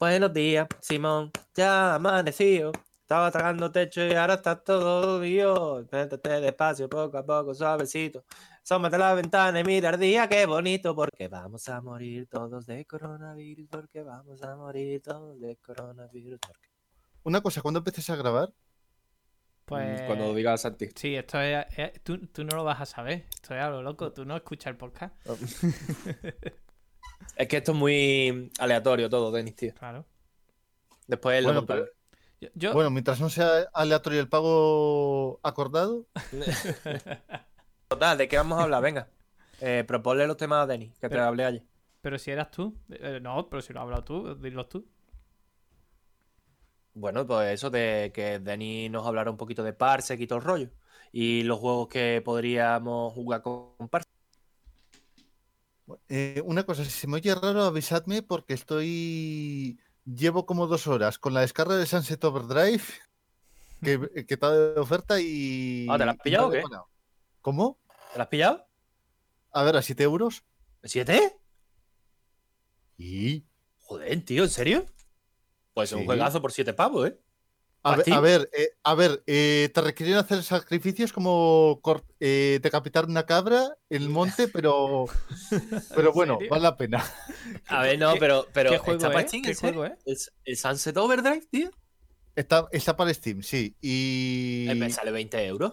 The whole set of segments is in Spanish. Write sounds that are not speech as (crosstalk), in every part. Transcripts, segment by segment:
Buenos días, Simón. Ya ha amanecido. Estaba tragando techo y ahora está todo Dios. Métete despacio, poco a poco, suavecito. Sómate la ventana y mira el día, qué bonito. Porque vamos a morir todos de coronavirus. Porque vamos a morir todos de coronavirus. porque- Una cosa, ¿cuándo empeces a grabar? Pues. Cuando lo diga Santi. Sí, esto es. es- tú, tú no lo vas a saber. Esto es algo loco. Tú no escuchas el podcast. (laughs) Es que esto es muy aleatorio todo, Denis, tío. Claro. Después lo Bueno, montaré. Yo, yo- Bueno, mientras no sea aleatorio el pago acordado, (laughs) Total, ¿de qué vamos a hablar? Venga. Eh, proponle los temas a Denis, que te hablé ayer. Pero si eras tú. Eh, no, pero si lo has hablado tú, dilos tú. Bueno, pues eso de que Denis nos hablara un poquito de Parsec y todo el rollo. Y los juegos que podríamos jugar con Parsec. Eh, una cosa, si se me oye raro, avisadme porque estoy. Llevo como dos horas con la descarga de Sunset Overdrive que, (laughs) que está de oferta y. Ah, ¿te la has pillado o qué? ¿Cómo? ¿Te lo has pillado? A ver, a 7 euros. ¿Siete? Y. Joder, tío, ¿en serio? Pues es un Sí. juegazo por siete pavos, ¿eh? A ¿A ver, a ver, eh, a ver, eh, te requieren hacer sacrificios como eh, decapitar una cabra en el monte, pero, (laughs) pero ¿En bueno, vale la pena. A ver, no, ¿Qué- pero, pero ¿Qué juego ¿está para es? Steam, ¿Qué juego es? ¿El, el Sunset Overdrive, tío? Está, está para Steam, sí. Y. Eh, Me sale 20 euros.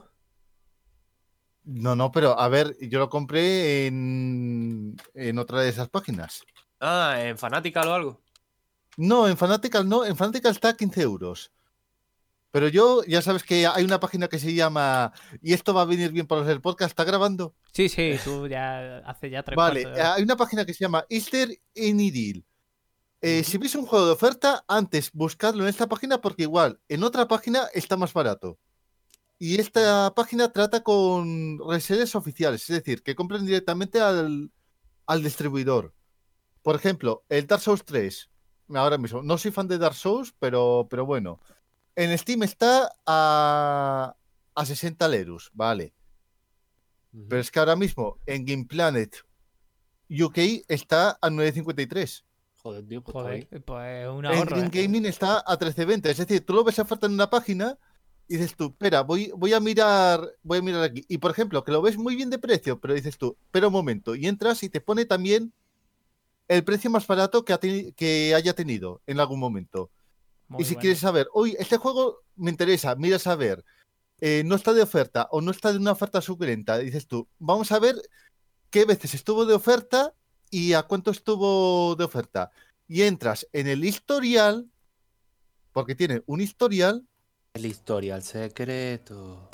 No, no, pero a ver, yo lo compré en, en otra de esas páginas. Ah, en Fanatical o algo. No, en Fanatical no, en Fanatical está a 15 euros. Pero yo, ya sabes que hay una página que se llama. Y esto va a venir bien para del podcast, ¿está grabando? Sí, sí, tú ya hace ya tres Vale, cuartos hay una página que se llama Easter Any Deal. Eh, Si veis un juego de oferta, antes buscadlo en esta página porque igual en otra página está más barato. Y esta página trata con reseñas oficiales, es decir, que compren directamente al, al distribuidor. Por ejemplo, el Dark Souls 3. Ahora mismo, no soy fan de Dark Souls, pero, pero bueno. En Steam está a, a 60 lerus, vale. Pero es que ahora mismo en Game Planet UK está a 9.53. Joder, tío, pues Joder, pues un En ¿eh? Gaming está a 13.20. Es decir, tú lo ves a oferta en una página y dices tú, espera, voy, voy a mirar, voy a mirar aquí. Y por ejemplo, que lo ves muy bien de precio, pero dices tú, espera un momento. Y entras y te pone también el precio más barato que, ha que haya tenido en algún momento. Muy y si bueno. quieres saber, oye, este juego me interesa, miras a ver, eh, no está de oferta o no está de una oferta suculenta, dices tú, vamos a ver qué veces estuvo de oferta y a cuánto estuvo de oferta. Y entras en el historial, porque tiene un historial. El historial secreto.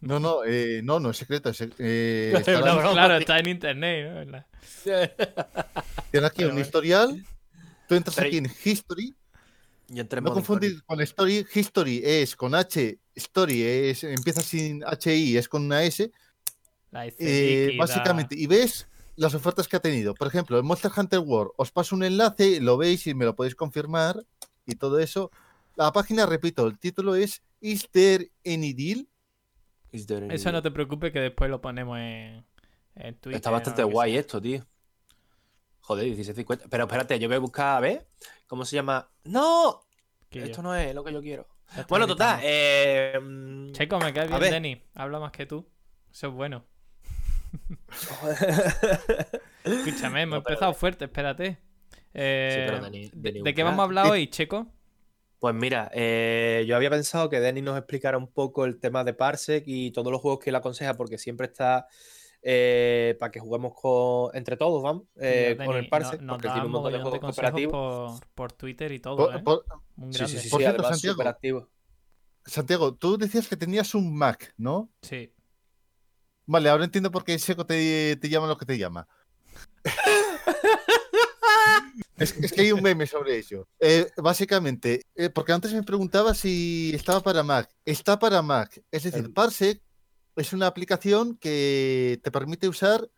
No, no, eh, no, no es secreto. es, eh, (laughs) está la-. Claro, está en internet, ¿no? ¿Verdad? (laughs) tiene aquí Pero un bueno. historial. Tú entras Pero- aquí en History. Y entre No confundir con Story. History es con H. Story es, empieza sin HI, es con una S. La hice Eh, básicamente, y ves las ofertas que ha tenido. Por ejemplo, en Monster Hunter World os paso un enlace, lo veis y me lo podéis confirmar y todo eso. La página, repito, el título es Is There Any Deal? Is there any- Eso no te preocupes que después lo ponemos en, en Twitter. Está bastante guay sea. esto, tío. Joder, 16.50. Pero espérate, yo voy a buscar a ver cómo se llama. ¡No! Esto yo- no es lo que yo quiero. Bueno, total. Eh... Checo, me cae bien. Denny. Habla más que tú. Eso es bueno. (laughs) Escúchame, hemos No, empezado fuerte, espérate. Eh, pero ¿de- Dani ¿De qué vamos a hablar hoy, Checo? Pues mira, eh, yo había pensado que Denny nos explicara un poco el tema de Parsec y todos los juegos que él aconseja, porque siempre está eh, para que juguemos con, entre todos, vamos, eh, con el no- nos porque tiene un montón de juegos cooperativos. por, por Twitter y todo, Por- ¿eh? por- Un Sí, grande. sí, sí, Por sí, cierto, además Santiago. activo. Santiago, tú decías que tenías un Mac, ¿no? Sí. Vale, ahora entiendo por qué Seco te, te llama lo que te llama. (laughs) es, es que hay un meme sobre ello. Eh, básicamente, eh, porque antes me preguntaba si estaba para Mac. Está para Mac. Es decir, El- Parsec es una aplicación que te permite usar,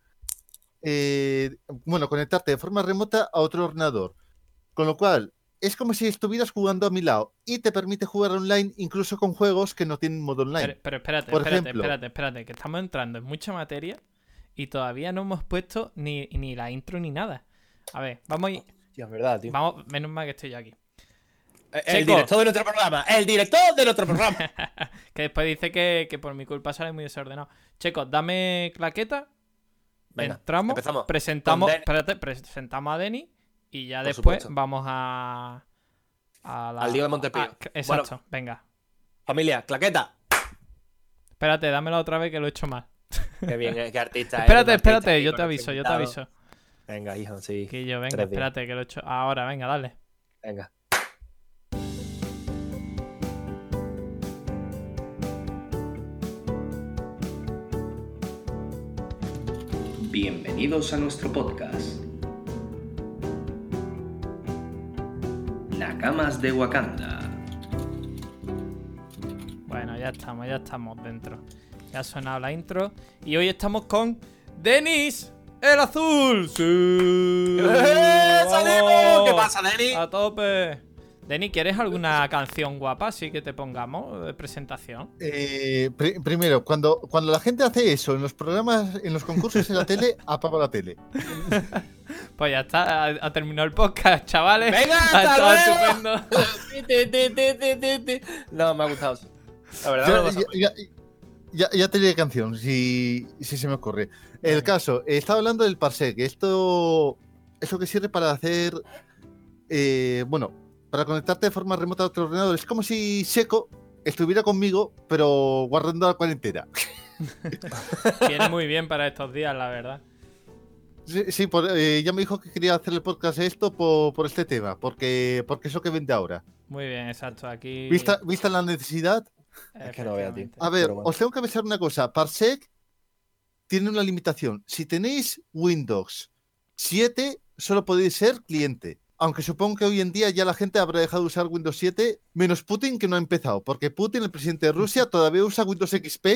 eh, bueno, conectarte de forma remota a otro ordenador. Con lo cual, es como si estuvieras jugando a mi lado y te permite jugar online incluso con juegos que no tienen modo online. Pero, pero espérate, Por espérate, ejemplo- espérate, espérate, que estamos entrando en mucha materia y todavía no hemos puesto ni, ni la intro ni nada. A ver, vamos a ir. Tío, es verdad, tío. Vamos, menos mal que estoy yo aquí. Eh, El Checo. director de nuestro programa. El director de nuestro programa. (laughs) Que después dice que, que por mi culpa sale muy desordenado. Chicos, dame claqueta. Venga, entramos, empezamos. presentamos, espérate, presentamos a Denny y ya Por después supuesto. vamos a, a la- Al lío de Montepío. a- exacto, venga. Familia, claqueta. Espérate, dámela otra vez que lo he hecho mal. Qué bien, eh, qué (laughs) artista. espérate, artista espérate, yo te aviso, yo te aviso. Venga, hijo, sí. Que yo, venga, espérate, que lo he hecho. Ahora, venga, dale. Venga. Bienvenidos a nuestro podcast. Nakamas de Wakanda. Bueno, ya estamos, ya estamos dentro. Ya ha sonado la intro. Y hoy estamos con Denis, el azul. ¡Sí! ¡Eh, salimos! ¿Qué pasa, Denny? A tope. Denis, ¿quieres alguna canción guapa así que te pongamos de presentación? Eh, pri- primero, cuando, cuando la gente hace eso en los programas, en los concursos en la tele, (laughs) apaga la tele. Pues ya está, ha, ha terminado el podcast, chavales. ¡Venga, Ha hasta luego! (laughs) No, me ha gustado. La verdad, Ya, me ya, ya, ya- ya te diré canción, si, si se me ocurre. El caso, estaba hablando del Parsec. Esto es lo que sirve para hacer. eh, bueno, para conectarte de forma remota a otro ordenador. Es como si Seco estuviera conmigo, pero guardando la cuarentena. (laughs) Viene muy bien para estos días, la verdad. Sí, sí, por- eh, ya me dijo que quería hacer el podcast esto por, por este tema, porque, porque es lo que vende ahora. Muy bien, exacto. Aquí. Vista, vista la necesidad, Es que no vea, tío. efectivamente. A ver, bueno. os tengo que avisar una cosa. Parsec tiene una limitación. Si tenéis Windows 7, solo podéis ser cliente. Aunque supongo que hoy en día ya la gente habrá dejado de usar Windows 7, menos Putin que no ha empezado. Porque Putin, el presidente de Rusia, (laughs) todavía usa Windows XP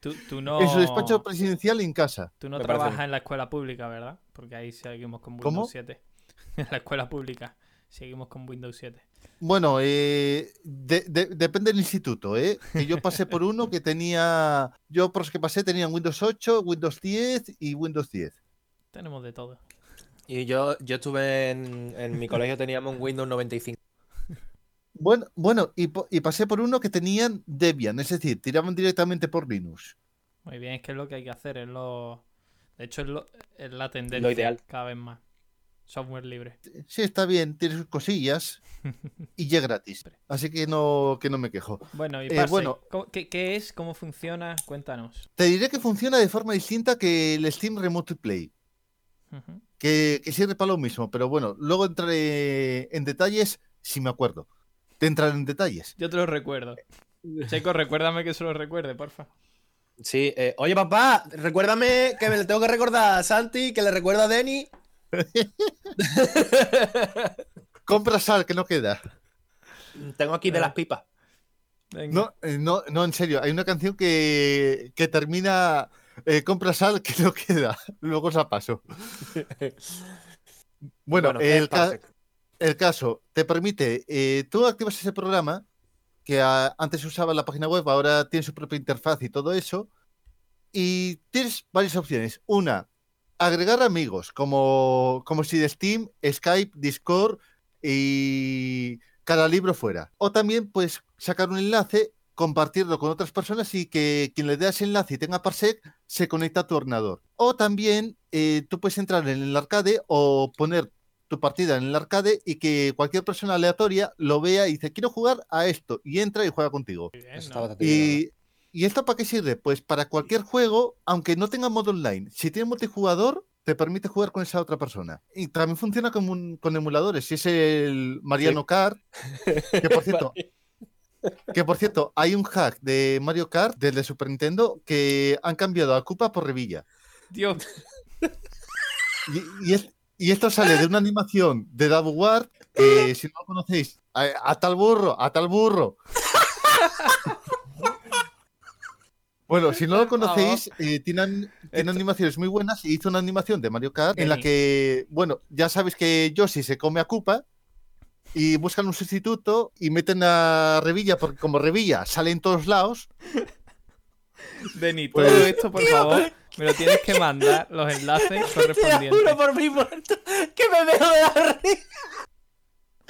Tú, tú (laughs) no. en su despacho presidencial y en casa. Tú no parece trabajas en la escuela pública, ¿verdad? Porque ahí seguimos con Windows ¿Cómo? 7. (laughs) En la escuela pública seguimos con Windows 7. Bueno, eh, de- de- depende del instituto, ¿eh? Que yo pasé por uno que tenía. Yo por los que pasé tenían Windows 8, Windows 10 y Windows 10. Tenemos de todo. Y yo, yo estuve en, en mi colegio, teníamos un Windows 95. Bueno, bueno y, y pasé por uno que tenían Debian, es decir, tiraban directamente por Linux. Muy bien, es que es lo que hay que hacer. Es lo... De hecho, es, lo... es la tendencia Lo ideal. cada vez más. Software libre. Sí, está bien, tiene sus cosillas (laughs) y ya gratis. Así que no, que no me quejo. Bueno, y Eh, bueno. ¿cómo- ¿qué, qué es? ¿Cómo funciona? Cuéntanos. Te diré que funciona de forma distinta que el Steam Remote Play, Que, que sirve para lo mismo, pero bueno, luego entraré en detalles si me acuerdo. Te entraré en detalles. Yo te lo recuerdo. Checo, recuérdame que se lo recuerde, porfa. Sí, eh, oye papá, recuérdame que me le tengo que recordar a Santi, que le recuerda a Denny. (laughs) Compra sal, que no queda. Tengo aquí de las pipas. Venga. No, eh, no, no, en serio, hay una canción que, que termina eh, compra sal, (laughs) que no queda. Luego la paso. Bueno, ¿qué el, ca- caso te permite, eh, tú activas ese programa que ah, antes usaba la página web, ahora tiene su propia interfaz y todo eso, y tienes varias opciones. Una, agregar amigos, como, como si de Steam, Skype, Discord y cada libro fuera. O también, pues, sacar un enlace, compartirlo con otras personas y que quien le dé ese enlace y tenga Parsec se conecta a tu ordenador. O también eh, tú puedes entrar en el arcade o poner tu partida en el arcade y que cualquier persona aleatoria lo vea y dice, quiero jugar a esto, y entra y juega contigo. Y, ¿y esto para qué sirve? Pues para cualquier juego, aunque no tenga modo online. Si tiene multijugador, te permite jugar con esa otra persona. Y también funciona con, un- con emuladores. Si es el Mariano Kart, que por (laughs) cierto, que por cierto, hay un hack de Mario Kart desde Super Nintendo que han cambiado a Koopa por Revilla. Dios, Y, y es- y esto sale de una animación de Double War, que si no lo conocéis, a, a tal burro, a tal burro. Bueno, si no lo conocéis, eh, tiene animaciones muy buenas hizo una animación de Mario Kart en la que, bueno, ya sabes que Yoshi se come a Koopa y buscan un sustituto y meten a Revilla, porque como Revilla sale en todos lados, Pues- todo esto, por favor, Me lo tienes que mandar los enlaces (laughs) Te juro correspondientes. por mi muerto que me veo de la risa.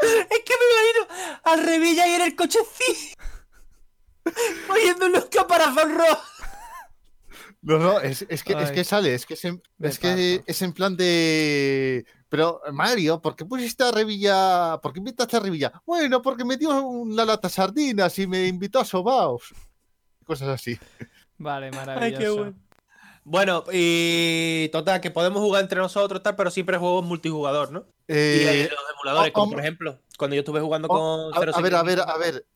Es que me imagino al Revilla y en el cochecito. Oyendo unos caparazón rojos. No, no, es, es que, es que sale, es que es en, es que es en plan de. Pero, Mario, ¿por qué pusiste a Revilla? ¿Por qué invitaste a Revilla? Bueno, porque me dio una lata de sardinas y me invitó a sobaos. Cosas así. Vale, (laughs) Ay, maravilloso. qué bueno. Bueno, y total, que podemos jugar entre nosotros, tal, pero siempre juegos multijugador, ¿no? y Eh, los emuladores, como o- por ejemplo, cuando yo estuve jugando oh, con a, a 06 ver, a ver, a ver.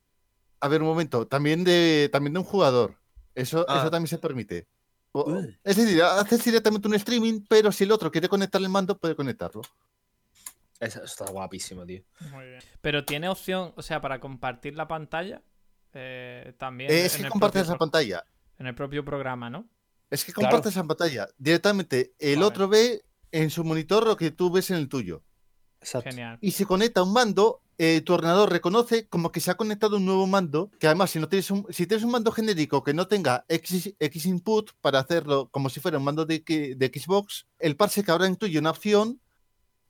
A ver, un momento. También de, también de un jugador. Eso, Ah. eso también se permite. O-. Es decir, haces directamente un streaming, pero si el otro quiere conectar el mando, puede conectarlo. Eso está guapísimo, tío. Muy bien. Pero tiene opción, o sea, para compartir la pantalla eh, también. Eh, es en que compartes propio esa pantalla. En el propio programa, ¿no? Es que Claro. compartes esa pantalla. Directamente, el Vale. otro ve en su monitor lo que tú ves en el tuyo. Exacto. Genial. Y si conecta un mando, eh, tu ordenador reconoce como que se ha conectado un nuevo mando. Que además, si no tienes un, si tienes un mando genérico que no tenga X, X input para hacerlo como si fuera un mando de, de Xbox, el parsec ahora incluye una opción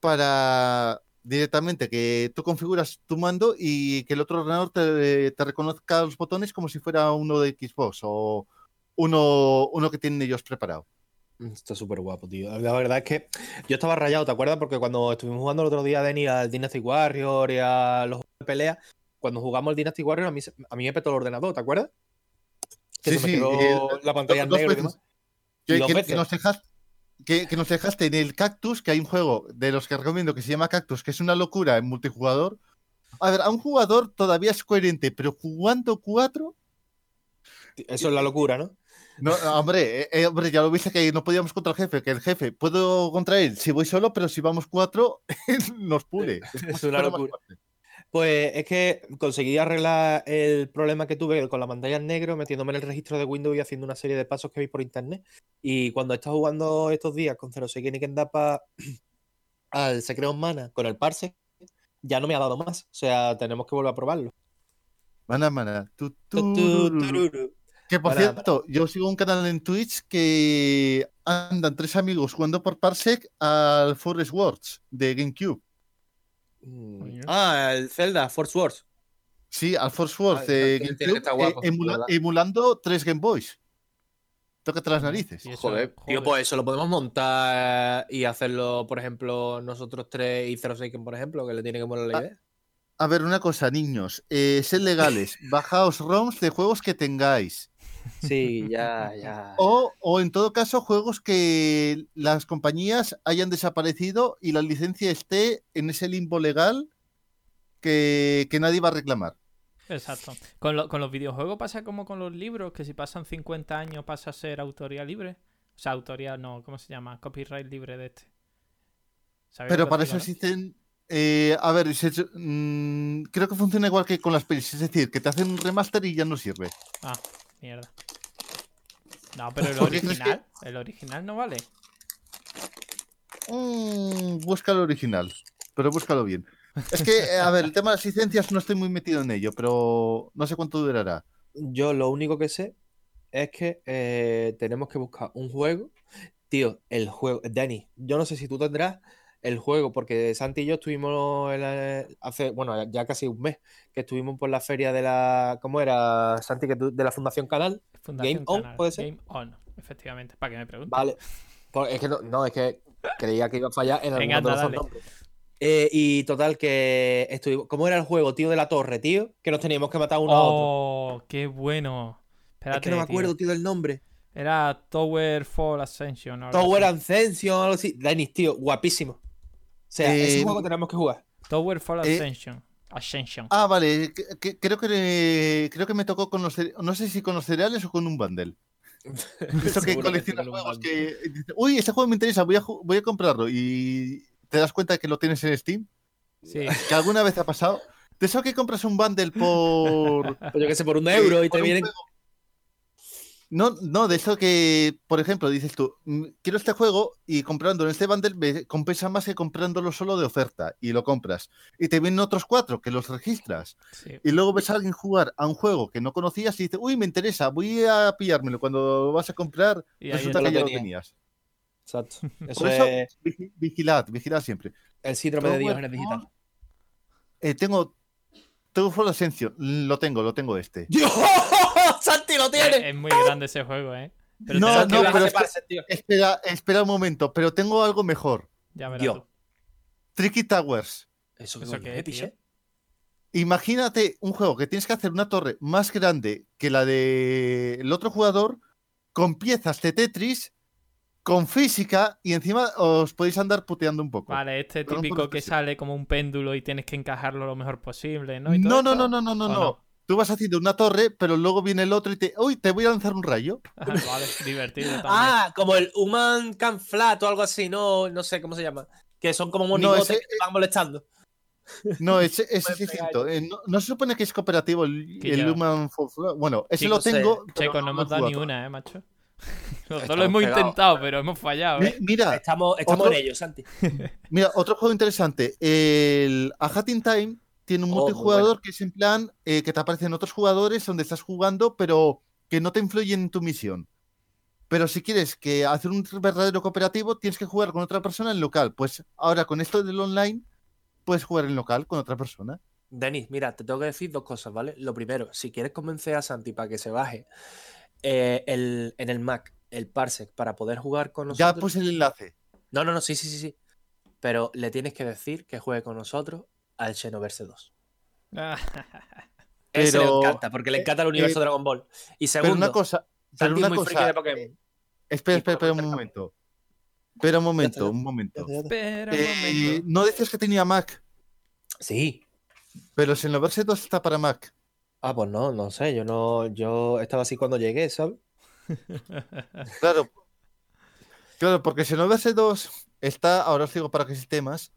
para directamente que tú configuras tu mando y que el otro ordenador te, te reconozca los botones como si fuera uno de Xbox o uno, uno que tienen ellos preparado. Mm, Está súper guapo, tío. La verdad es que yo estaba rayado, ¿te acuerdas? Porque cuando estuvimos jugando el otro día, Denny, al Dynasty Warrior y a los juegos de pelea, cuando jugamos el Dynasty Warrior, a mí, a mí me petó el ordenador, ¿te acuerdas? Que Sí, se me sí, quedó eh, la pantalla en negro y demás. Que nos dejaste, que, que nos dejaste en el Cactus, que hay un juego de los que recomiendo que se llama Cactus, que es una locura en multijugador. A ver, a un jugador todavía es coherente, pero jugando cuatro, Eso es la locura, ¿no? No, hombre, eh, eh, hombre, ya lo viste que no podíamos contra el jefe, que el jefe puedo contra él si voy solo, pero si vamos cuatro, (laughs) nos pule. (laughs) Es una locura. Pues es que conseguí arreglar el problema que tuve con la pantalla en negro metiéndome en el registro de Windows y haciendo una serie de pasos que vi por internet. Y cuando he estado jugando estos días con 06 Niken Dapa al Secret Mana con el Parsec, ya no me ha dado más. O sea, tenemos que volver a probarlo. Mana, mana, tu, Tu, tu. Que por cierto, yo sigo un canal en Twitch que andan tres amigos jugando por Parsec al Forest Wars de GameCube. Mm. Ah, el Zelda, Force Wars. Sí, al Force Wars Ah, de GameCube, eh, guapo, emula- verdad. emulando tres Game Boys. Tócate las narices. Y eso- Joder, tío, joder. pues eso lo podemos montar y hacerlo, por ejemplo, nosotros tres y 06 por ejemplo, que le tiene que molar la Ah, idea. A ver, una cosa, niños. Eh, sed legales. (laughs) Bajaos ROMs de juegos que tengáis. Sí, ya, ya. O, o en todo caso, juegos que las compañías hayan desaparecido y la licencia esté en ese limbo legal que, que nadie va a reclamar. Exacto. Con, lo- con los videojuegos pasa como con los libros, que si pasan 50 años pasa a ser autoría libre. O sea, autoría no, ¿cómo se llama? Copyright libre de este. ¿Sabéis lo Pero para eso existen. eh, a ver, se- mm, creo que funciona igual que con las pelis. Es decir, que te hacen un remaster y ya no sirve. Ah, mierda. No, pero el (laughs) ¿Por qué crees que- original, el original no vale. Mm, busca el original, pero búscalo bien. Es que, eh, a ver, el tema de las licencias no estoy muy metido en ello, pero no sé cuánto durará. Yo lo único que sé es que eh, tenemos que buscar un juego. Tío, el juego. Dani, yo no sé si tú tendrás el juego, porque Santi y yo estuvimos en la- hace, bueno, ya casi un mes, que estuvimos por la feria de la. ¿Cómo era, Santi? Que tú- de la Fundación Canal. Fundación Game On. ¿puede ser? Game On, efectivamente. Para que me pregunten. Vale. Pues es que no, no, es que creía que iba a fallar en Venga, alguno de los. Eh, y total, que estuvimos. ¿Cómo era el juego, tío, de la torre, tío? Que nos teníamos que matar uno a otro. Oh, qué bueno. Espérate, Es que no me acuerdo, tío, del nombre. Era Tower Fall Ascension. Tower. Ascension, algo así. Dennis, tío, guapísimo. O sea, ese Eh, juego tenemos que jugar. Tower Fall Eh, Ascension. Ascension. Ah, vale, que- que- creo que creo que me tocó con los no sé si con los cereales o con un bundle. (laughs) Eso que coleccionas juegos que uy, ese juego me interesa, voy a, voy a comprarlo y te das cuenta que lo tienes en Steam, Sí. que alguna vez te ha pasado. De eso que compras un bundle por (laughs) Pues yo qué sé, por un euro y te vienen. juego. No, no, de eso que, por ejemplo, dices tú, "Mm, quiero este juego y comprándolo en este bundle me compensa más que comprándolo solo de oferta y lo compras. Y te vienen otros cuatro que los registras. Sí. Y luego ves a alguien jugar a un juego que no conocías y dices, uy, me interesa, voy a pillármelo. Cuando vas a comprar, Y resulta lo que ya lo tenía. tenías. Exacto. (laughs) Eso Por eso, es vigi- vigilad, vigilad siempre. el síndrome de Todo Dios en el esto- digital. Eh, tengo, tengo Fall Ascension, lo tengo, lo tengo este. (laughs) ¡Dios! ¡Santi lo tiene! es muy grande ese juego, ¿eh? Pero No, no, pero es separarse, tío. Espera, espera un momento, pero tengo algo mejor. Ya verás Dios. tú. Tricky Towers. Eso, ¿Eso que qué es, tío? ¿eh? Imagínate un juego que tienes que hacer una torre más grande que la del otro jugador, con piezas de Tetris, con física, y encima os podéis andar puteando un poco. Vale, este típico que sale como un péndulo y tienes que encajarlo lo mejor posible, ¿no? Y todo No, no, no, no, no, no, ¿O no. no? Tú vas haciendo una torre, pero luego viene el otro y te. ¡Uy! Te voy a lanzar un rayo. Ah, (laughs) vale, divertido también. Ah, como el Human Can Flat o algo así, no, no sé cómo se llama. Que son como monigotes ese- que te van molestando. No, ese, ese es distinto. Eh, no, no se supone que es cooperativo el. Human Fall Flat. Bueno, ese lo tengo. Checo, no lo hemos he dado ni una, ¿eh, macho? (laughs) Estamos lo hemos pegados. intentado, pero hemos fallado, ¿eh? Mira, Estamos, estamos otro- en ello, Santi. (laughs) Mira, otro juego interesante. El A Hat in Time tiene un Oh, multijugador bueno. que es en plan eh, que te aparecen otros jugadores donde estás jugando, pero que no te influyen en tu misión. Pero si quieres que hacer un verdadero cooperativo, tienes que jugar con otra persona en local. Pues ahora con esto del online, puedes jugar en local con otra persona. Denis, mira, te tengo que decir dos cosas, ¿vale? Lo primero, si quieres convencer a Santi para que se baje eh, el, en el Mac el Parsec para poder jugar con nosotros. Ya pues el enlace. No, no, no, sí, sí, sí, sí. Pero le tienes que decir que juegue con nosotros al Xenoverse 2. Ah, Ese le Pero, encanta, porque le encanta el universo eh, Dragon Ball. Y Pero segundo, una cosa. Pero una de Pokémon. eh, espera, espera, espera un momento. Espera un momento, un momento. Espera un Eh, momento. no decías que tenía Mac, Sí. pero el Xenoverse 2 está para Mac. Ah, pues no, no sé, yo no, yo estaba así cuando llegué, ¿sabes? Claro. Claro, porque Xenoverse 2 está, ahora os digo para qué sistemas,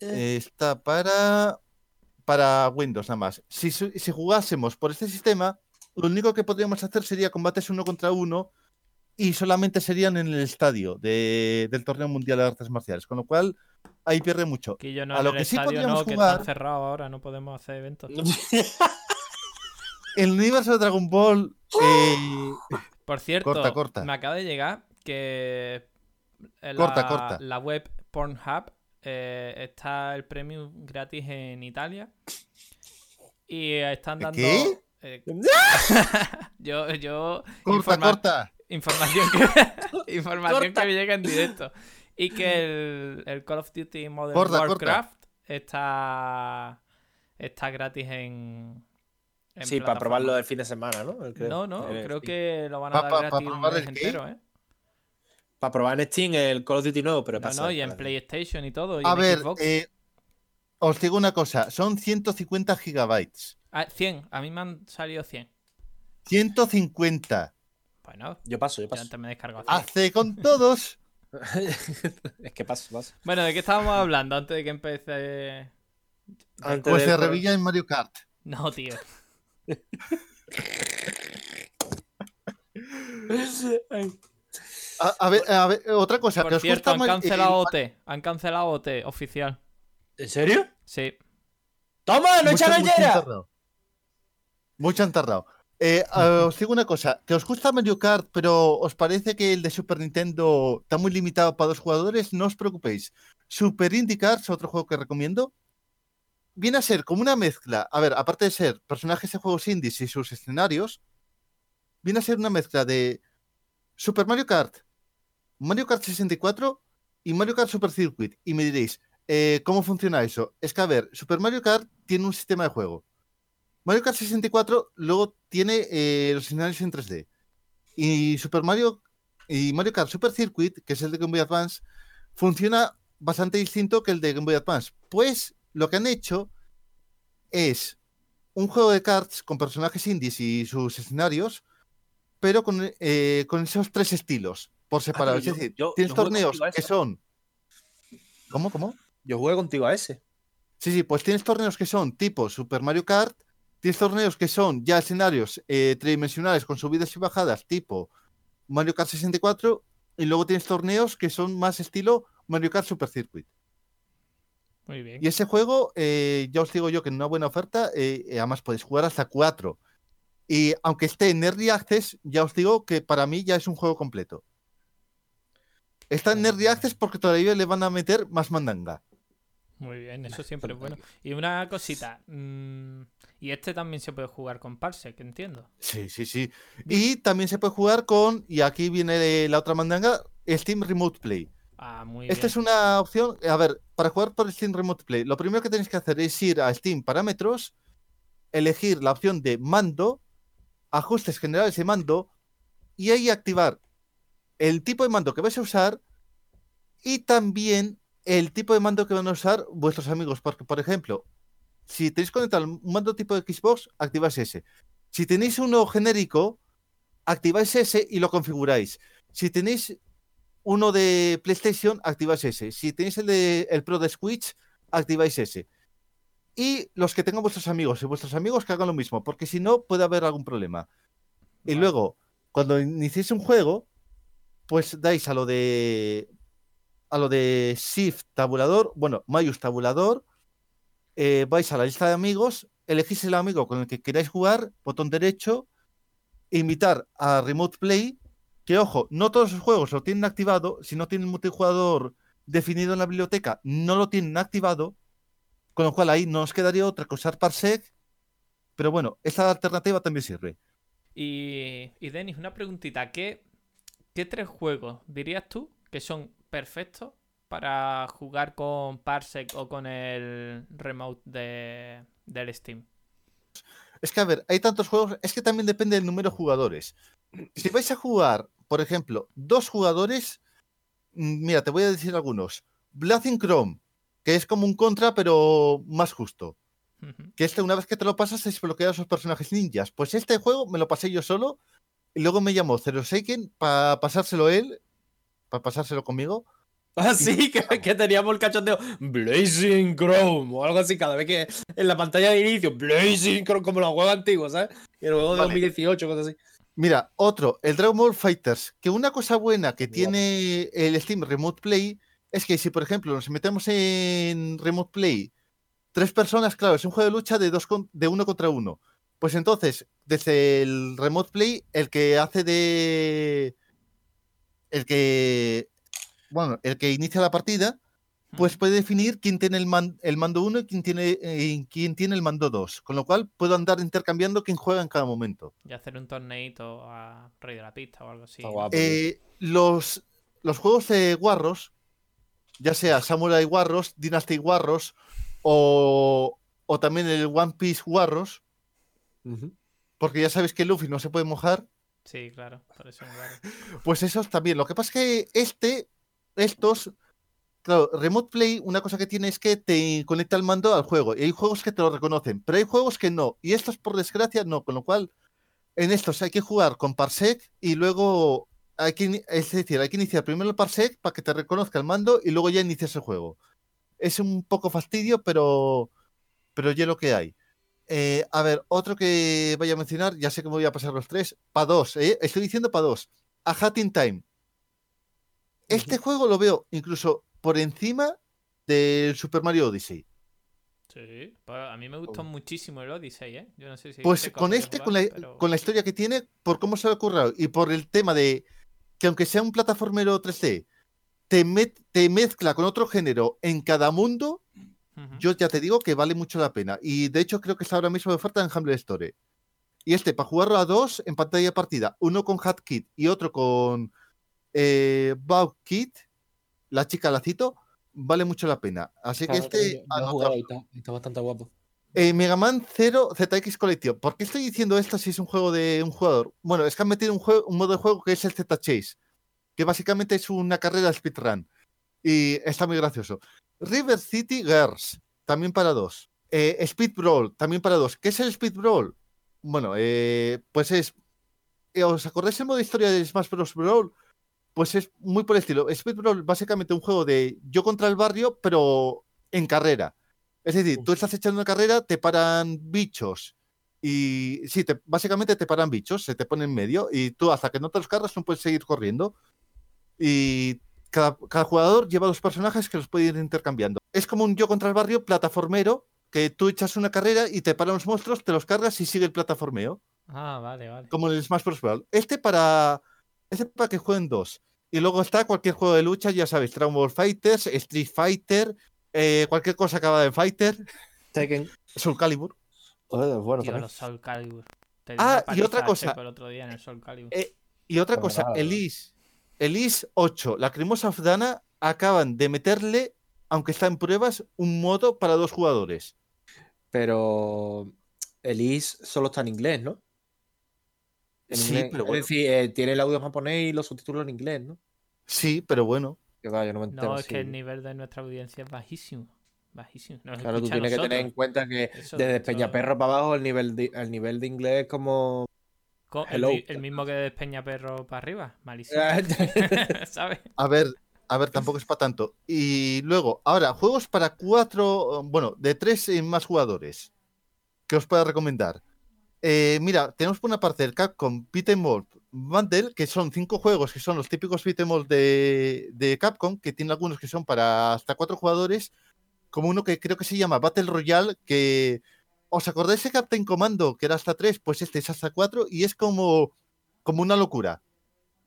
eh, está para para Windows nada más. Si, si jugásemos por este sistema, lo único que podríamos hacer sería combates uno contra uno y solamente serían en el estadio de- del torneo mundial de artes marciales, con lo cual ahí pierde mucho. Que yo no a en lo el que sí estadio podríamos no, que jugar- están cerrados ahora, no podemos hacer eventos. (laughs) El universo de Dragon Ball eh, Por cierto, Corta, corta. me acaba de llegar que la, Corta, corta. la web Pornhub eh, está el premium gratis en Italia y están dando ¿Qué? eh, (laughs) yo yo corta, informa- corta. información que (laughs) información Corta. que me llega en directo y que el, el Call of Duty Modern Corta, corta. Warcraft está está gratis en, en sí, para probarlo el fin de semana, ¿no? No, no, el- creo que lo van a Pa- dar pa- pa gratis un mes qué? entero, ¿eh? Para probar en Steam el Call of Duty nuevo, pero No, pasa. no, y en PlayStation y todo. Y A en ver, Xbox. eh, os digo una cosa, son 150 gigabytes. Ah, 100, a mí me han salido 100. 150. Bueno, Yo paso, yo yo paso. antes me descargo 100. Hace con todos. (laughs) es que paso, paso. Bueno, ¿de qué estábamos hablando antes de que empiece? Antes Pues de- se revilla en Mario Kart. No, tío. (laughs) (laughs) A, a ver, a ver, otra cosa. que Por os cierto, gusta han cancelado OT. Han cancelado OT oficial. ¿En serio? Sí. ¡Toma, no mucho- echa mucho enterrado. Eh, a- os digo una cosa, que os gusta Mario Kart, pero os parece que el de Super Nintendo está muy limitado para dos jugadores, no os preocupéis. Super IndyCars, otro juego que recomiendo, viene a ser como una mezcla, a ver, aparte de ser personajes de juegos indies y sus escenarios, viene a ser una mezcla de Super Mario Kart, Mario Kart 64 y Mario Kart Super Circuit. Y me diréis, eh, ¿cómo funciona eso? Es que, a ver, Super Mario Kart tiene un sistema de juego. Mario Kart 64 luego tiene eh, los escenarios en 3D. Y Super Mario y Mario Kart Super Circuit, que es el de Game Boy Advance, funciona bastante distinto que el de Game Boy Advance. Pues lo que han hecho es un juego de cards con personajes indies y sus escenarios, pero con, eh, con esos tres estilos por separado. pero es yo- decir, yo- tienes yo torneos que son. ¿Cómo? ¿Cómo? Yo jugué contigo a ese. Sí, sí, pues tienes torneos que son tipo Super Mario Kart, Tienes torneos que son ya escenarios eh, tridimensionales con subidas y bajadas, tipo Mario Kart 64, y luego tienes torneos que son más estilo Mario Kart Super Circuit. Muy bien. Y ese juego, eh, ya os digo yo que en una buena oferta, eh, además podéis jugar hasta cuatro. Y aunque esté en Early Access, ya os digo que para mí ya es un juego completo. Está en Early Access porque todavía le van a meter más mandanga. Muy bien, eso siempre es bueno. Y una cosita. mm, y este también se puede jugar con Parsec, entiendo. Sí, sí, sí. Y también se puede jugar con, y aquí viene la otra mandanga, Steam Remote Play. Ah, muy Esta bien. es una opción, a ver, para jugar por Steam Remote Play, lo primero que tenéis que hacer es ir a Steam Parámetros, elegir la opción de mando, ajustes generales de mando, y ahí activar el tipo de mando que vais a usar y también el tipo de mando que van a usar vuestros amigos. Porque, por ejemplo, si tenéis conectado un mando tipo de Xbox, activáis ese. Si tenéis uno genérico, activáis ese y lo configuráis. Si tenéis uno de PlayStation, activáis ese. Si tenéis el, de, el Pro de Switch, activáis ese. Y los que tengan vuestros amigos y vuestros amigos que hagan lo mismo, porque si no puede haber algún problema. Y luego, cuando iniciéis un juego, pues dais a lo de a lo de Shift tabulador, bueno, Mayus tabulador, eh, vais a la lista de amigos, elegís el amigo con el que queráis jugar, botón derecho, invitar a Remote Play, que ojo, no todos los juegos lo tienen activado, si no tienen multijugador definido en la biblioteca, no lo tienen activado, con lo cual ahí no os quedaría otra que usar Parsec, pero bueno, esta alternativa también sirve. Y, y Denis, una preguntita. ¿Qué, ¿Qué tres juegos dirías tú que son perfectos para jugar con Parsec o con el remote de, del Steam? Es que, a ver, hay tantos juegos, es que también depende del número de jugadores. Si vais a jugar, por ejemplo, dos jugadores, mm, mira, te voy a decir algunos. Blazing Chrome, que es como un contra, pero más justo. Que este, una vez que te lo pasas, desbloquea a esos personajes ninjas. Pues este juego me lo pasé yo solo, y luego me llamó Zero Seiken para pasárselo él, para pasárselo conmigo. Ah, sí, que, que teníamos el cachondeo Blazing Chrome o algo así, cada vez que en la pantalla de inicio, Blazing Chrome, como los juegos antiguos, ¿sabes? Y el juego de Vale. 2018, cosas así. Mira, otro, el Dragon Ball Fighters, que una cosa buena que tiene el Steam Remote Play es que si, por ejemplo, nos metemos en Remote Play tres personas, claro, es un juego de lucha de, dos con- de uno contra uno. Pues entonces, desde el Remote Play, el que hace de... El que... Bueno, el que inicia la partida, pues puede definir quién tiene el, man- el mando 1 y quién tiene, eh, quién tiene el mando 2. Con lo cual puedo andar intercambiando quién juega en cada momento. Y hacer un torneito a Rey de la Pista o algo así. Eh, los, los juegos de Warros, ya sea Samurai Warros, Dynasty Warros o, o también el One Piece Warros, porque ya sabéis que Luffy no se puede mojar, Sí, claro. Por eso, claro. (laughs) pues esos también. Lo que pasa es que este, estos, claro, Remote Play, una cosa que tiene es que te conecta el mando al juego. Y hay juegos que te lo reconocen, pero hay juegos que no. Y estos, por desgracia, no. Con lo cual, en estos hay que jugar con Parsec y luego hay que, es decir, hay que iniciar primero el Parsec para que te reconozca el mando y luego ya inicias el juego. Es un poco fastidio, pero, pero ya lo que hay. Eh, a ver, otro que vaya a mencionar, ya sé que me voy a pasar los tres. Pa' dos, ¿eh? estoy diciendo pa' dos. A Hat in Time. Este juego lo veo incluso por encima del Super Mario Odyssey. Sí. A mí me gustó muchísimo el Odyssey, ¿eh? Yo no sé si. Pues con este, con la, jugar, pero- con la historia que tiene, por cómo se ha ocurrido y por el tema de que aunque sea un plataformero 3D, te, met- te mezcla con otro género en cada mundo, yo ya te digo que vale mucho la pena. Y de hecho creo que está ahora mismo de oferta en Humble Store. Y este, para jugarlo a dos en pantalla de partida, uno con Hat Kit y otro con eh, Bow Kit, la chica lacito, vale mucho la pena. Así que este... yo- yo está bastante guapo. Eh, Mega Man 0 ZX Collection. ¿Por qué estoy diciendo esto si es un juego de un jugador? Bueno, es que han metido un, modo de juego que es el Z Chase, que básicamente es una carrera de speedrun. Y está muy gracioso. River City Girls, también para dos. Eh, Speed Brawl, también para dos. ¿Qué es el Speed Brawl? Bueno, eh, pues es. eh, ¿Os acordáis el modo historia de Smash Bros. Brawl? Pues es muy por el estilo. Speed Brawl, básicamente un juego de yo contra el barrio, pero en carrera. Es decir, tú estás echando una carrera, te paran bichos Y sí, te- básicamente te paran bichos, se te ponen en medio y tú hasta que no te los cargas no puedes seguir corriendo. Y cada, cada jugador lleva dos personajes que los puede ir intercambiando. Es como un yo contra el barrio plataformero que tú echas una carrera y te paran los monstruos, te los cargas y sigue el plataformeo. Ah, vale, vale. Como el Smash Bros. Brawl. Este para, este para que jueguen dos. Y luego está cualquier juego de lucha, ya sabes, Dragon Ball Fighters, Street Fighter, eh, cualquier cosa acabada en Fighter, Tekken. Soul Calibur. Joder, bueno, Tío, también. los Soul Calibur. Te di Ah, y otra cosa. Checo El otro día en el Soul Calibur. Eh, Y otra cosa, nada, Elise, Elise 8, la cremosa of Dana, acaban de meterle, aunque está en pruebas, un modo para dos jugadores. Pero Elise solo está en inglés, ¿no? En Sí, inglés. pero Es bueno. decir, eh, tiene el audio japonés y los subtítulos en inglés, ¿no? Sí, pero bueno. Que va, yo no me entero. no, es que el nivel de nuestra audiencia es bajísimo. Bajísimo. Nos Claro, tú tienes que tener en cuenta que Eso, desde esto- Peñaperro para abajo el nivel de, el nivel de inglés es como... Co- el, mismo que de Peñaperro para arriba. Malísimo. (laughs) (laughs) ¿Sabes? A ver, a ver, tampoco es para tanto. Y luego, ahora, juegos para cuatro, bueno, de tres en más jugadores. Que os pueda recomendar. Eh, mira, tenemos por una parte el Capcom Beat All Bundle, que son cinco juegos que son los típicos 'em all de, de Capcom, que tiene algunos que son para hasta cuatro jugadores, como uno que creo que se llama Battle Royale, que ¿os acordáis de Captain Commando, que era hasta tres? Pues este es hasta cuatro y es como, como una locura.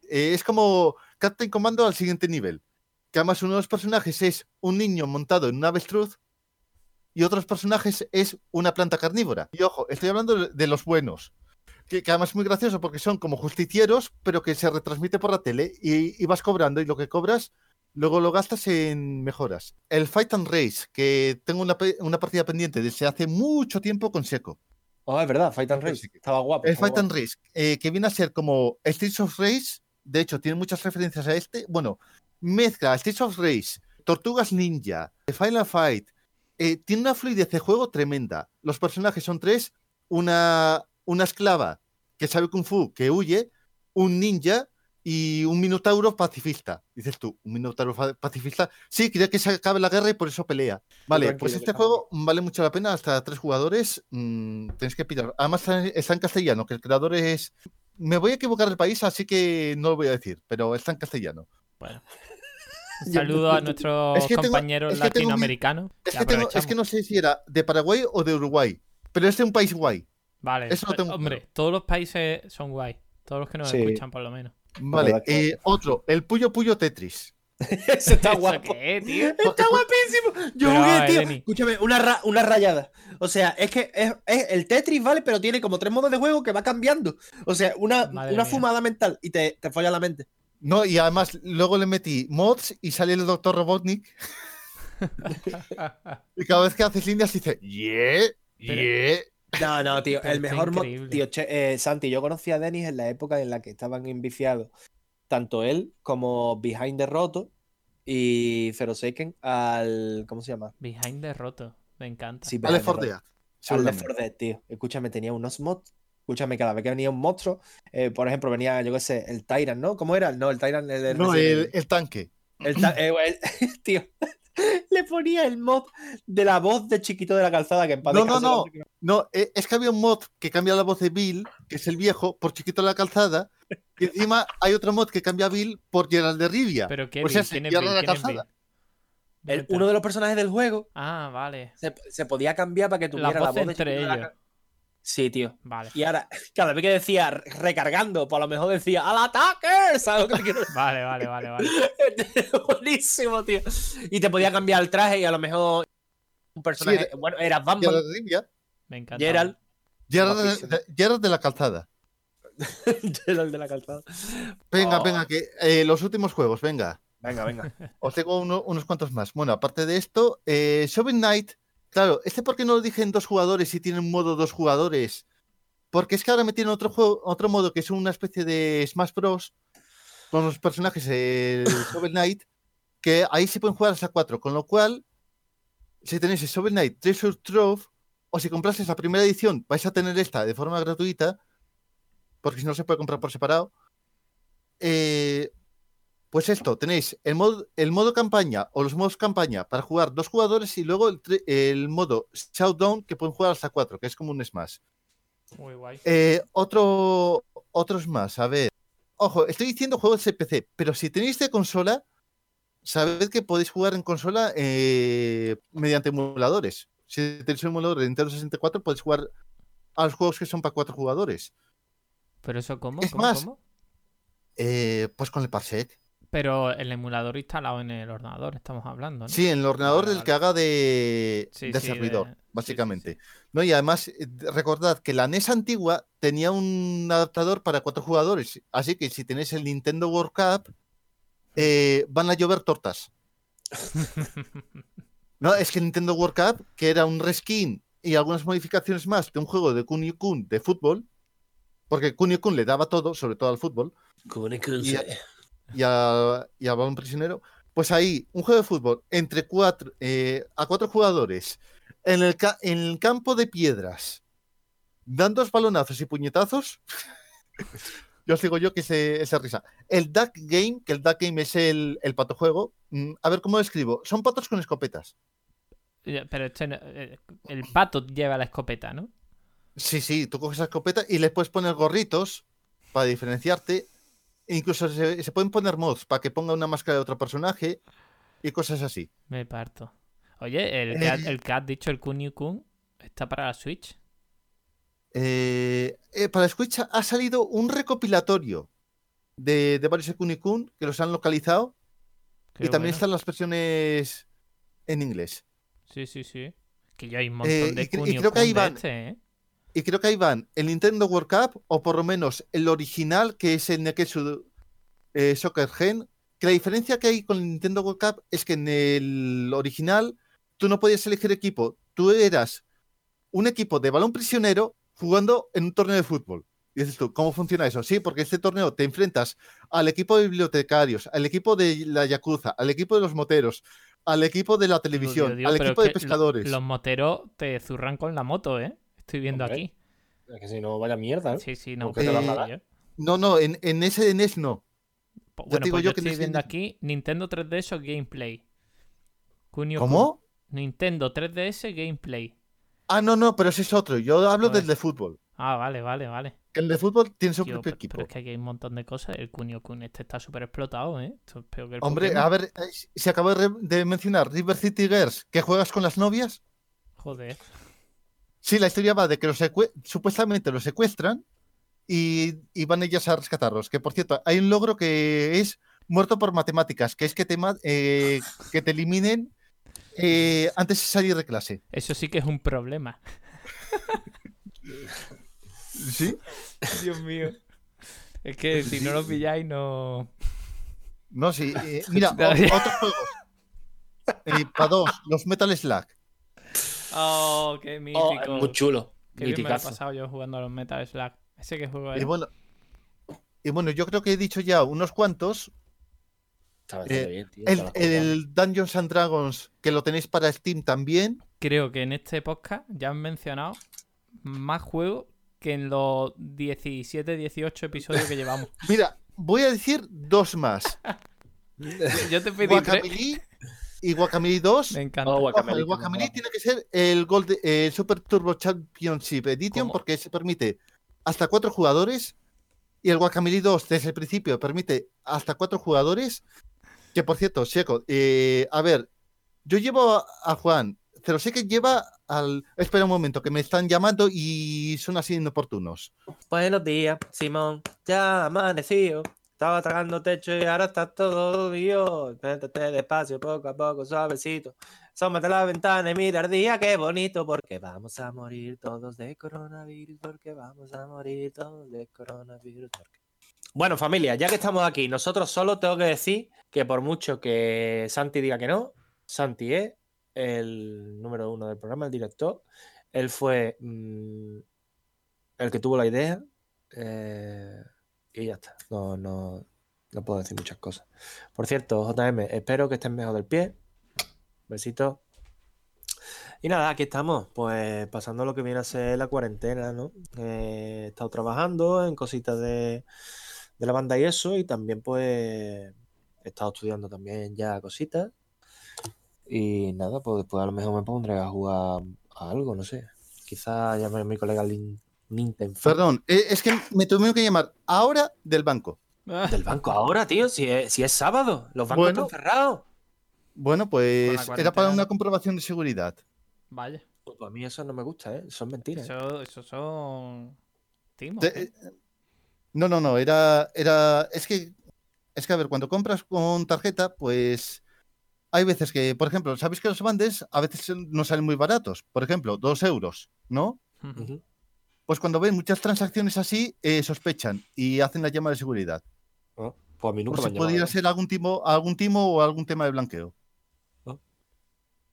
Eh, es como Captain Commando al siguiente nivel. Que además uno de los personajes es un niño montado en un avestruz y otros personajes es una planta carnívora. Y ojo, estoy hablando de los buenos. Que, que además es muy gracioso porque son como justicieros, pero que se retransmite por la tele y, y vas cobrando y lo que cobras luego lo gastas en mejoras. El Fight and Race, que tengo una, una partida pendiente desde hace mucho tiempo con Seco. Oh, es verdad, Fight and Race. Estaba guapo. El Fight and. Race, eh, que viene a ser como Streets of Race, de hecho tiene muchas referencias a este. Bueno, mezcla Streets of Race, Tortugas Ninja, The Final Fight. eh, tiene una fluidez de juego tremenda. Los personajes son tres: una, una esclava que sabe Kung Fu, que huye, un ninja y un minotauro pacifista. Dices tú, un minotauro pacifista. Sí, quiere que se acabe la guerra y por eso pelea. Vale, pues este juego vale mucho la pena, hasta tres jugadores. mm, tenéis que pillar. Además está en- castellano, que el creador es. Me voy a equivocar el país, así que no lo voy a decir, pero está en castellano. Bueno. (laughs) Saludo a nuestros Es que tengo- compañeros es que latinoamericanos. Es que es que no sé si era de Paraguay o de Uruguay, pero es de un país guay. Vale, eso lo pero, tengo hombre, claro. todos los países son guay. Todos los que nos Sí. escuchan, por lo menos. Vale, eh, otro, el Puyo Puyo Tetris. (laughs) Ese está ¿Eso guapo. qué, tío? (laughs) Está guapísimo. Yo Pero, jugué, tío. Eleni. Escúchame, una, ra- una rayada. O sea, es que es, es el Tetris, ¿vale? Pero tiene como tres modos de juego que va cambiando. O sea, una, una fumada mental y te, te folla la mente. No, y además luego le metí mods y sale el Dr. Robotnik. (laughs) Y cada vez que haces líneas dice, yeah, yeah. No, no, (laughs) tío. El mejor. Tío, che- eh, Santi, yo conocí a Denis en la época en la que estaban enviciados tanto él como Behind the Roto y Ferosaken al. ¿Cómo se llama? Behind the roto. Me encanta. Sí. Left 4 Dead, tío. Escúchame, tenía unos mods. Escúchame, cada vez que venía un monstruo, eh, por ejemplo, venía, yo qué sé, el Tyrant, ¿no? ¿Cómo era? No, el Tyrant. El, el No, el tanque. El ta- eh, el- (laughs) tío, (laughs) le ponía el mod de la voz de chiquito de la calzada que en paz No, no, no. No, eh, es que había un mod que cambia la voz de Bill, que es el viejo, por chiquito de la calzada. Y encima hay otro mod que cambia a Bill por Gerald de Rivia. Pero ¿qué Pues lo de la calzada. uno de los personajes del juego Ah, vale. se, se podía cambiar para que tuviera la voz voz de entre chiquito de la ellos. Sí, tío. Vale. Y ahora, (laughs) cada vez que decía recargando, pues a lo mejor decía ¡Al ataque! ¿Sabes lo que te quiero Vale, vale, vale, vale. (laughs) decir? Buenísimo, tío. Y te podía cambiar el traje y a lo mejor un personaje. era- bueno, era Batman, de Rivia. Me encanta. Gerald, Gerald de, Guapísimo. de- Gerald de la calzada. (laughs) Gerald de la calzada. Venga, Oh. venga, que eh, los últimos juegos, venga. Venga, venga. Os tengo uno- unos cuantos más. Bueno, aparte de esto, eh, Shovel Knight. Claro, este por qué no lo dije en dos jugadores y tiene un modo dos jugadores. Porque es que ahora me tiene otro juego, otro modo que es una especie de Smash Bros. Con los personajes el (laughs) Shovel Knight. Que ahí sí pueden jugar hasta cuatro. Con lo cual, si tenéis el Shovel Knight Treasure Trove, o si comprasteis la primera edición, vais a tener esta de forma gratuita. Porque si no se puede comprar por separado. Eh, pues esto, tenéis el modo, el modo campaña o los modos campaña para jugar dos jugadores y luego el, modo Showdown que pueden jugar hasta cuatro, que es como un Smash. Muy guay. Eh, otro, otros más, a ver. Ojo, estoy diciendo juegos de PC, pero si tenéis de consola, sabed que podéis jugar en consola eh, mediante emuladores. Si tenéis un emulador de Nintendo 64, podéis jugar a los juegos que son para cuatro jugadores. ¿Pero eso cómo? Es ¿Cómo, más, cómo? Eh, pues con el Parsec. Pero el emulador instalado en el ordenador, estamos hablando, ¿no? Sí, en el ordenador del que haga de, Sí, de sí, servidor, de- sí, sí, básicamente. sí. ¿no? Y además, eh, recordad que la NES antigua tenía un adaptador para cuatro jugadores. Así que si tenéis el Nintendo World Cup, eh, van a llover tortas. (laughs) No, es que el Nintendo World Cup, que era un reskin y algunas modificaciones más de un juego de Kunio Kun de fútbol, porque Kunio Kun le daba todo, sobre todo al fútbol, Y- y a, y a balón prisionero, pues ahí un juego de fútbol entre cuatro, eh, a cuatro jugadores en el, ca- en el campo de piedras, dando balonazos y puñetazos. (laughs) yo os digo yo que ese- esa risa. El Duck Game, que el Duck Game es el, el pato juego. mm, A ver cómo lo escribo. Son patos con escopetas. Pero este no- eh, el pato lleva la escopeta, ¿no? Sí, sí, tú coges la escopeta y le puedes poner gorritos para diferenciarte. E incluso se, se pueden poner mods para que ponga una máscara de otro personaje y cosas así. Me parto. Oye, el, que, Eh. el que has dicho, el Kunio Kun, está para la Switch. Eh, eh, para Switch ha salido un recopilatorio de, de varios Kun que los han localizado Qué y también bueno. están las versiones en inglés. Sí, sí, sí. Que ya hay un montón Eh, de y cre- y Kunio creo que ahí de van- este, ¿eh? Y creo que ahí van el Nintendo World Cup o por lo menos el original que es el Neketsu eh, Soccer Gen. Que la diferencia que hay con el Nintendo World Cup es que en el original tú no podías elegir equipo. Tú eras un equipo de balón prisionero jugando en un torneo de fútbol. Y dices tú, ¿cómo funciona eso? Sí, porque este torneo te enfrentas al equipo de bibliotecarios, al equipo de la Yakuza, al equipo de los moteros, al equipo de la televisión, Dios, al equipo de pescadores. Los moteros te zurran con la moto, ¿eh? Estoy viendo Hombre, aquí. Es que si no, vaya mierda, ¿no? Sí, sí, no. ¿Por qué te yo- No, no, en, en ese NES no. Bueno, te digo pues yo yo que estoy viendo NES aquí Nintendo 3DS Gameplay. Kunio Kun. ¿Cómo? Nintendo 3DS Gameplay. Ah, no, no, pero ese es otro. Yo hablo del de fútbol. Ah, vale, vale, vale. Que el de fútbol tiene su Tío, propio pero, equipo. pero es que aquí hay un montón de cosas. El Kunio Kun este está súper explotado, ¿eh? Esto es peor que el Hombre, Pokémon. a ver, eh, se acaba de, re- de mencionar River City Girls, que juegas con las novias. Joder. Sí, la historia va de que los supuestamente los secuestran y, y van ellas a rescatarlos. Que por cierto, hay un logro que es muerto por matemáticas, que es que te, eh, que te eliminen eh, antes de salir de clase. Eso sí que es un problema. ¿Sí? Dios mío. Es que si no lo pilláis, no. No, sí. eh, (laughs) mira, otros juegos. Para dos, los Metal Slug. Oh, qué Oh, mítico. muy chulo. Qué bien me lo he pasado yo jugando a los Metal Slug. Ese que juego Y era. bueno, y bueno, yo creo que he dicho ya unos cuantos. Está bastante Eh, bien, tío. El, el Dungeons and Dragons, que lo tenéis para Steam también. Creo que en este podcast ya han mencionado más juegos que en los 17, 18 episodios que llevamos. (laughs) Mira, voy a decir dos más. (laughs) Yo te pedí tres. Y Guacamole 2. Me encanta. Oh, Ojo, Guacamole, mola. tiene que ser el, Gold, el Super Turbo Championship Edition ¿Cómo? porque se permite hasta cuatro jugadores. Y el Guacamole 2 desde el principio permite hasta cuatro jugadores. Que por cierto, Seco, eh, a ver, yo llevo a, a Juan, pero sé que lleva al. Espera un momento, que me están llamando y son así inoportunos. Buenos días, Simón. Ya amanecido. Estaba tragando techo y ahora está todo Dios. Métete despacio, poco a poco, suavecito. Sómate la ventana y mira el día, qué bonito. Porque vamos a morir todos de coronavirus. Porque vamos a morir todos de coronavirus. Bueno, familia, ya que estamos aquí, nosotros solo tengo que decir que por mucho que Santi diga que no, Santi es el número uno del programa, el director. Él fue mm, el que tuvo la idea. eh, y ya está. No, no, no puedo decir muchas cosas. Por cierto, JM, espero que estés mejor del pie. Besitos. Y nada, aquí estamos, pues pasando lo que viene a ser la cuarentena, ¿no? Eh, he estado trabajando en cositas de, de la banda y eso, y también pues he estado estudiando también ya cositas. Y nada, pues después a lo mejor me pondré a jugar a algo, no sé. Quizá llame a mi colega Lin Nintendo. Perdón, eh, es que me tuvieron que llamar ahora del banco. Del banco ahora, tío, si es, si es sábado. Los bancos Bueno. están cerrados. Bueno, pues era para ¿no? una comprobación de seguridad. Vaya, Pues a mí eso no me gusta, ¿eh? Son mentiras. ¿eh? eso, eso son timos. ¿eh? no, no, no, era, era, es que, es que a ver, cuando compras con tarjeta, pues hay veces que, por ejemplo, sabéis que los bandes a veces no salen muy baratos, por ejemplo, dos euros, ¿no? Ujú. Pues cuando ven muchas transacciones así, eh, sospechan y hacen la llama de seguridad. Ah, Pues a mí nunca me si han ¿eh? ser algún timo, algún timo o algún tema de blanqueo.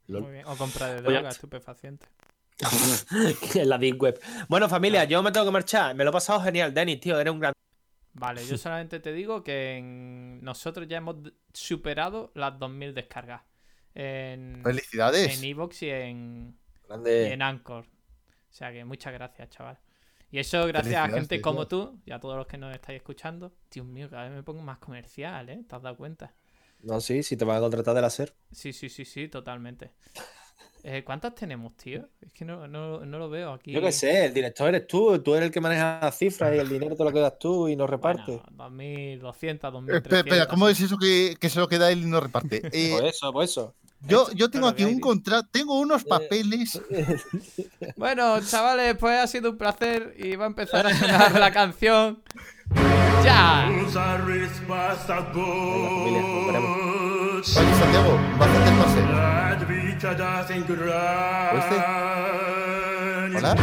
Lol. Muy bien. O compra de droga, estupefaciente. (laughs) en la Deep Web. Bueno, familia, yo me tengo que marchar. Me lo he pasado genial, Denis, tío. Eres un gran. Vale, yo solamente te digo que en- nosotros ya hemos superado las 2000 descargas. En ¡Felicidades! en Evox y en, y grande. en Anchor. O sea que muchas gracias, chaval. Y eso gracias a gente como tú y a todos los que nos estáis escuchando. Dios mío, cada vez me pongo más comercial, ¿eh? ¿Te has dado cuenta? No, sí, si te van a contratar de la SER. Sí, sí, sí, sí, totalmente. Eh, ¿Cuántas tenemos, tío? Es que no, no, no lo veo aquí. Yo qué sé, el director eres tú. Tú eres el que maneja las cifras y el dinero te lo quedas tú y nos repartes. Bueno, 2200, Espera, 2300. espera, ¿cómo es eso que, que se lo queda él y no reparte? (laughs) Eh, Pues eso, pues eso. yo, yo tengo no aquí un contrato, tengo unos Eh, papeles. (laughs) Bueno, chavales, pues ha sido un placer y va a empezar a (laughs) sonar la canción. ¡Ya! Venga, Santiago, vas a hacer pase. ¿Hola?